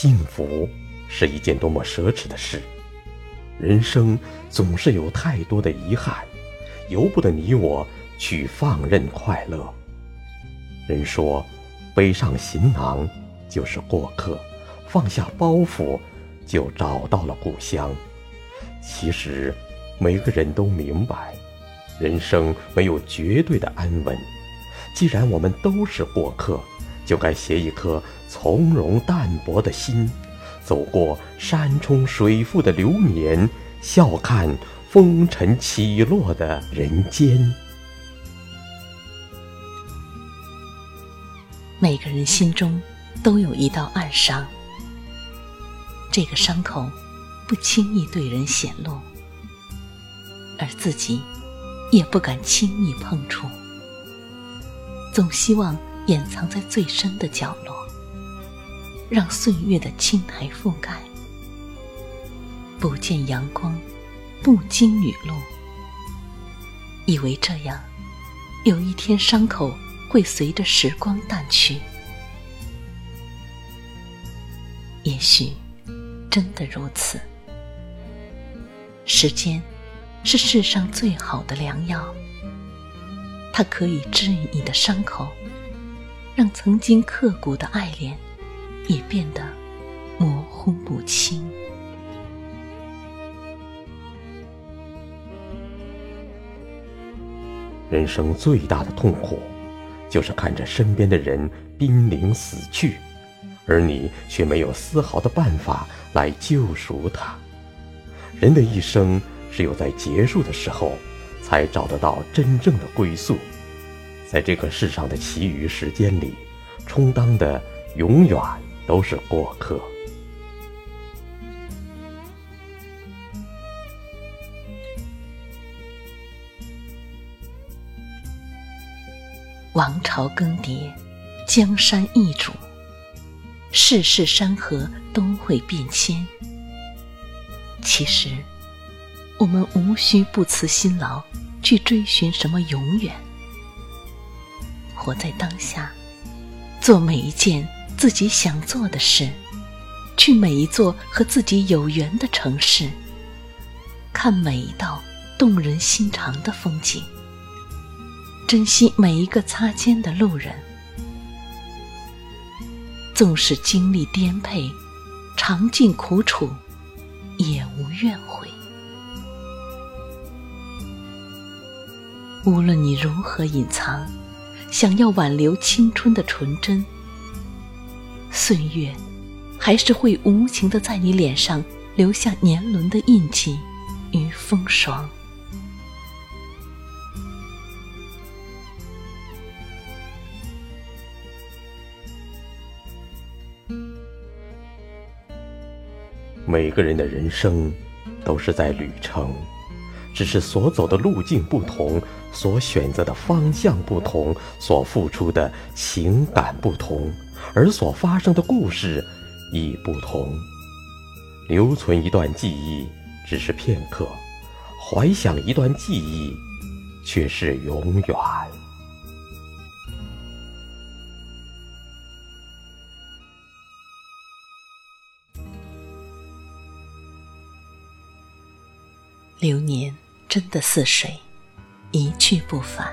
幸福是一件多么奢侈的事，人生总是有太多的遗憾，由不得你我去放任快乐。人说，背上行囊就是过客，放下包袱就找到了故乡。其实，每个人都明白，人生没有绝对的安稳。既然我们都是过客，就该携一颗从容淡泊的心，走过山冲水复的流年，笑看风尘起落的人间。每个人心中都有一道暗伤，这个伤口不轻易对人显露，而自己也不敢轻易碰触。总希望掩藏在最深的角落，让岁月的青苔覆盖，不见阳光，不经雨露，以为这样，有一天伤口会随着时光淡去。也许真的如此，时间是世上最好的良药。它可以治愈你的伤口，让曾经刻骨的爱恋也变得模糊不清。人生最大的痛苦，就是看着身边的人濒临死去，而你却没有丝毫的办法来救赎他。人的一生，只有在结束的时候。才找得到真正的归宿，在这个世上的其余时间里，充当的永远都是过客。王朝更迭，江山易主，世事山河都会变迁。其实，我们无需不辞辛劳。去追寻什么永远？活在当下，做每一件自己想做的事，去每一座和自己有缘的城市，看每一道动人心肠的风景，珍惜每一个擦肩的路人。纵使经历颠沛，尝尽苦楚，也无怨悔。无论你如何隐藏，想要挽留青春的纯真，岁月还是会无情的在你脸上留下年轮的印记与风霜。每个人的人生都是在旅程。只是所走的路径不同，所选择的方向不同，所付出的情感不同，而所发生的故事亦不同。留存一段记忆只是片刻，怀想一段记忆却是永远。流年真的似水，一去不返。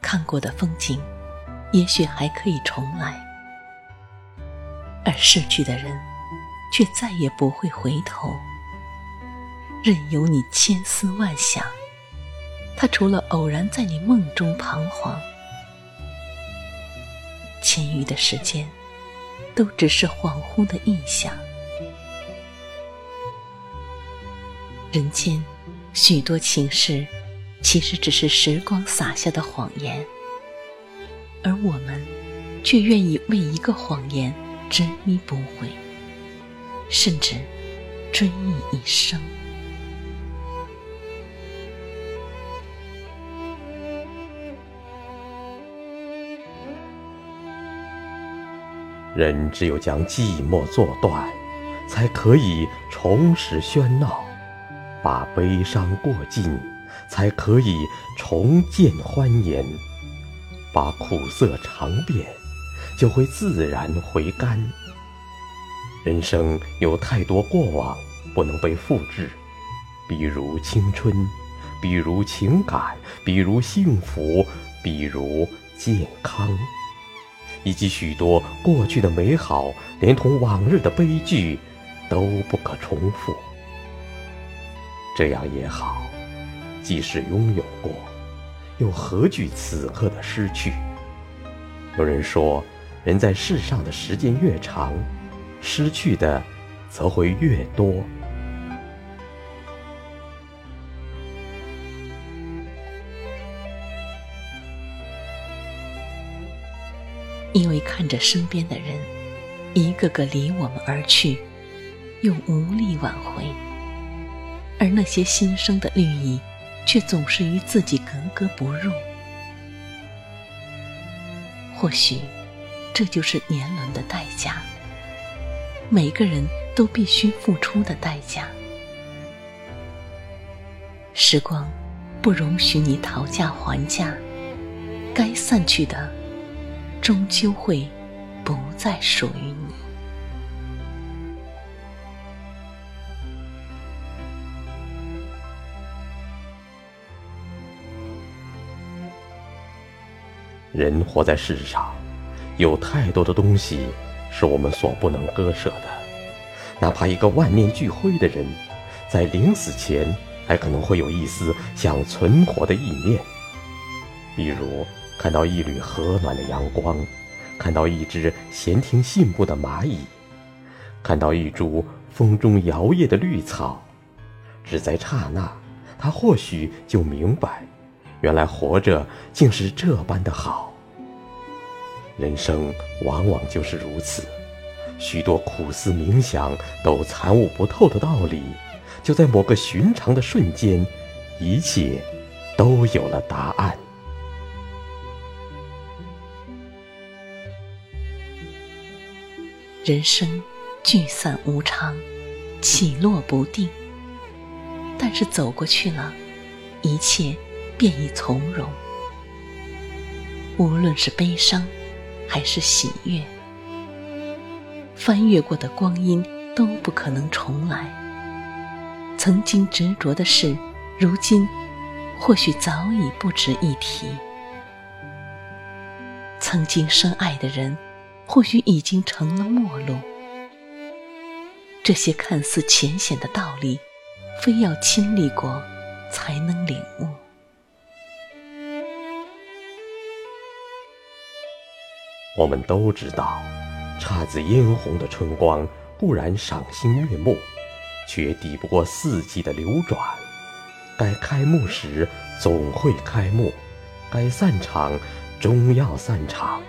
看过的风景，也许还可以重来，而逝去的人，却再也不会回头。任由你千思万想，他除了偶然在你梦中彷徨，其余的时间，都只是恍惚的印象。人间许多情事，其实只是时光洒下的谎言，而我们却愿意为一个谎言执迷不悔，甚至追忆一生。人只有将寂寞做断，才可以重拾喧闹。把悲伤过尽，才可以重见欢颜；把苦涩尝遍，就会自然回甘。人生有太多过往不能被复制，比如青春，比如情感，比如幸福，比如健康，以及许多过去的美好，连同往日的悲剧，都不可重复。这样也好，即使拥有过，又何惧此刻的失去？有人说，人在世上的时间越长，失去的则会越多。因为看着身边的人一个个离我们而去，又无力挽回。而那些新生的绿意，却总是与自己格格不入。或许，这就是年轮的代价，每个人都必须付出的代价。时光，不容许你讨价还价，该散去的，终究会不再属于你。人活在世上，有太多的东西是我们所不能割舍的。哪怕一个万念俱灰的人，在临死前还可能会有一丝想存活的意念。比如看到一缕和暖的阳光，看到一只闲庭信步的蚂蚁，看到一株风中摇曳的绿草，只在刹那，他或许就明白。原来活着竟是这般的好。人生往往就是如此，许多苦思冥想都参悟不透的道理，就在某个寻常的瞬间，一切都有了答案。人生聚散无常，起落不定，但是走过去了，一切。便已从容。无论是悲伤，还是喜悦，翻越过的光阴都不可能重来。曾经执着的事，如今或许早已不值一提。曾经深爱的人，或许已经成了陌路。这些看似浅显的道理，非要亲历过，才能领悟。我们都知道，姹紫嫣红的春光固然赏心悦目，却抵不过四季的流转。该开幕时总会开幕，该散场终要散场。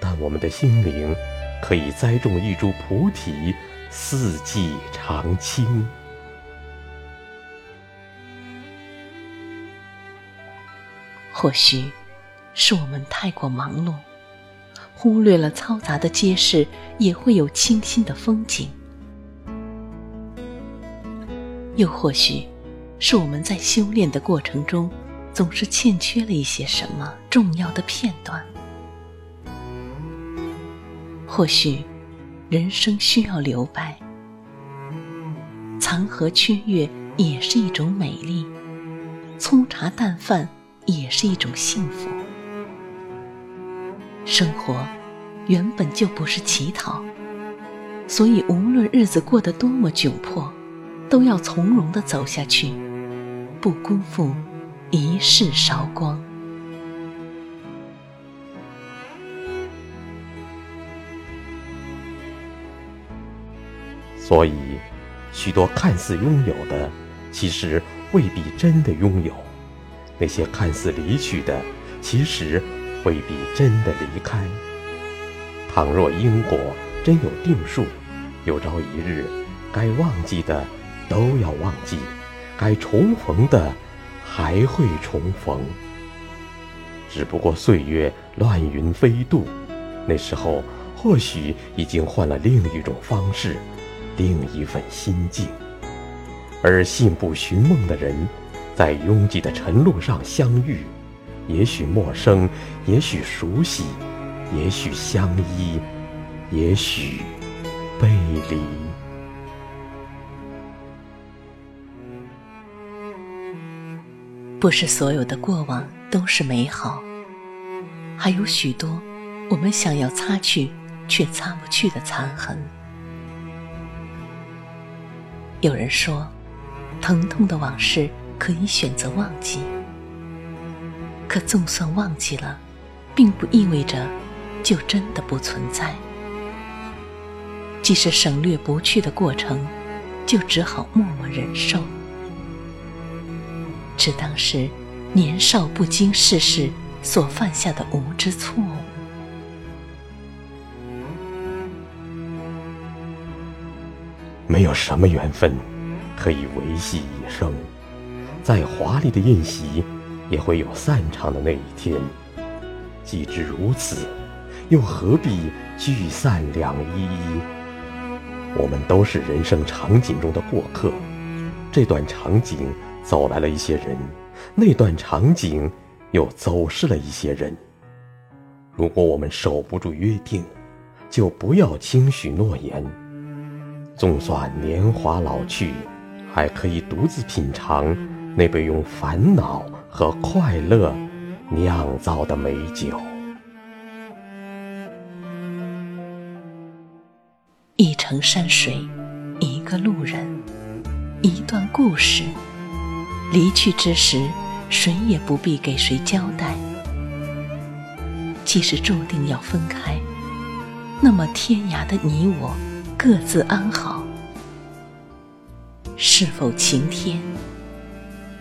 但我们的心灵可以栽种一株菩提，四季常青。或许是我们太过忙碌。忽略了嘈杂的街市，也会有清新的风景。又或许，是我们在修炼的过程中，总是欠缺了一些什么重要的片段。或许，人生需要留白，残荷缺月也是一种美丽，粗茶淡饭也是一种幸福。生活原本就不是乞讨，所以无论日子过得多么窘迫，都要从容的走下去，不辜负一世韶光。所以，许多看似拥有的，其实未必真的拥有；那些看似离去的，其实……未必真的离开。倘若因果真有定数，有朝一日，该忘记的都要忘记，该重逢的还会重逢。只不过岁月乱云飞渡，那时候或许已经换了另一种方式，另一份心境。而信步寻梦的人，在拥挤的晨路上相遇。也许陌生，也许熟悉，也许相依，也许背离。不是所有的过往都是美好，还有许多我们想要擦去却擦不去的残痕。有人说，疼痛的往事可以选择忘记，可纵算忘记了，并不意味着就真的不存在。即使省略不去的过程，就只好默默忍受，只当是年少不经世事所犯下的无知错误。没有什么缘分可以维系一生，再华丽的宴席也会有散场的那一天。既知如此，又何必聚散两依依？我们都是人生场景中的过客，这段场景走来了一些人，那段场景又走失了一些人。如果我们守不住约定，就不要轻许诺言。纵算年华老去，还可以独自品尝那杯用烦恼和快乐酿造的美酒。一程山水，一个路人，一段故事。离去之时，谁也不必给谁交代。即使注定要分开，那么天涯的你我。各自安好，是否晴天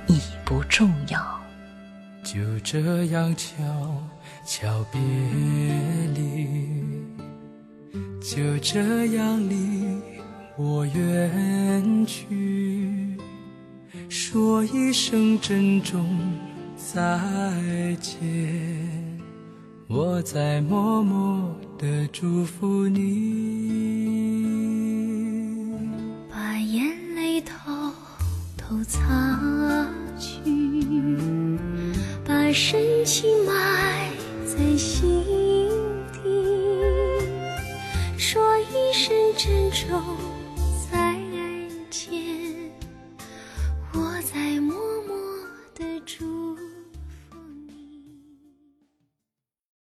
已不重要。就这样悄悄别离，就这样离我远去，说一声珍重再见。我在默默的祝福你，深情埋在心底，说一声珍重。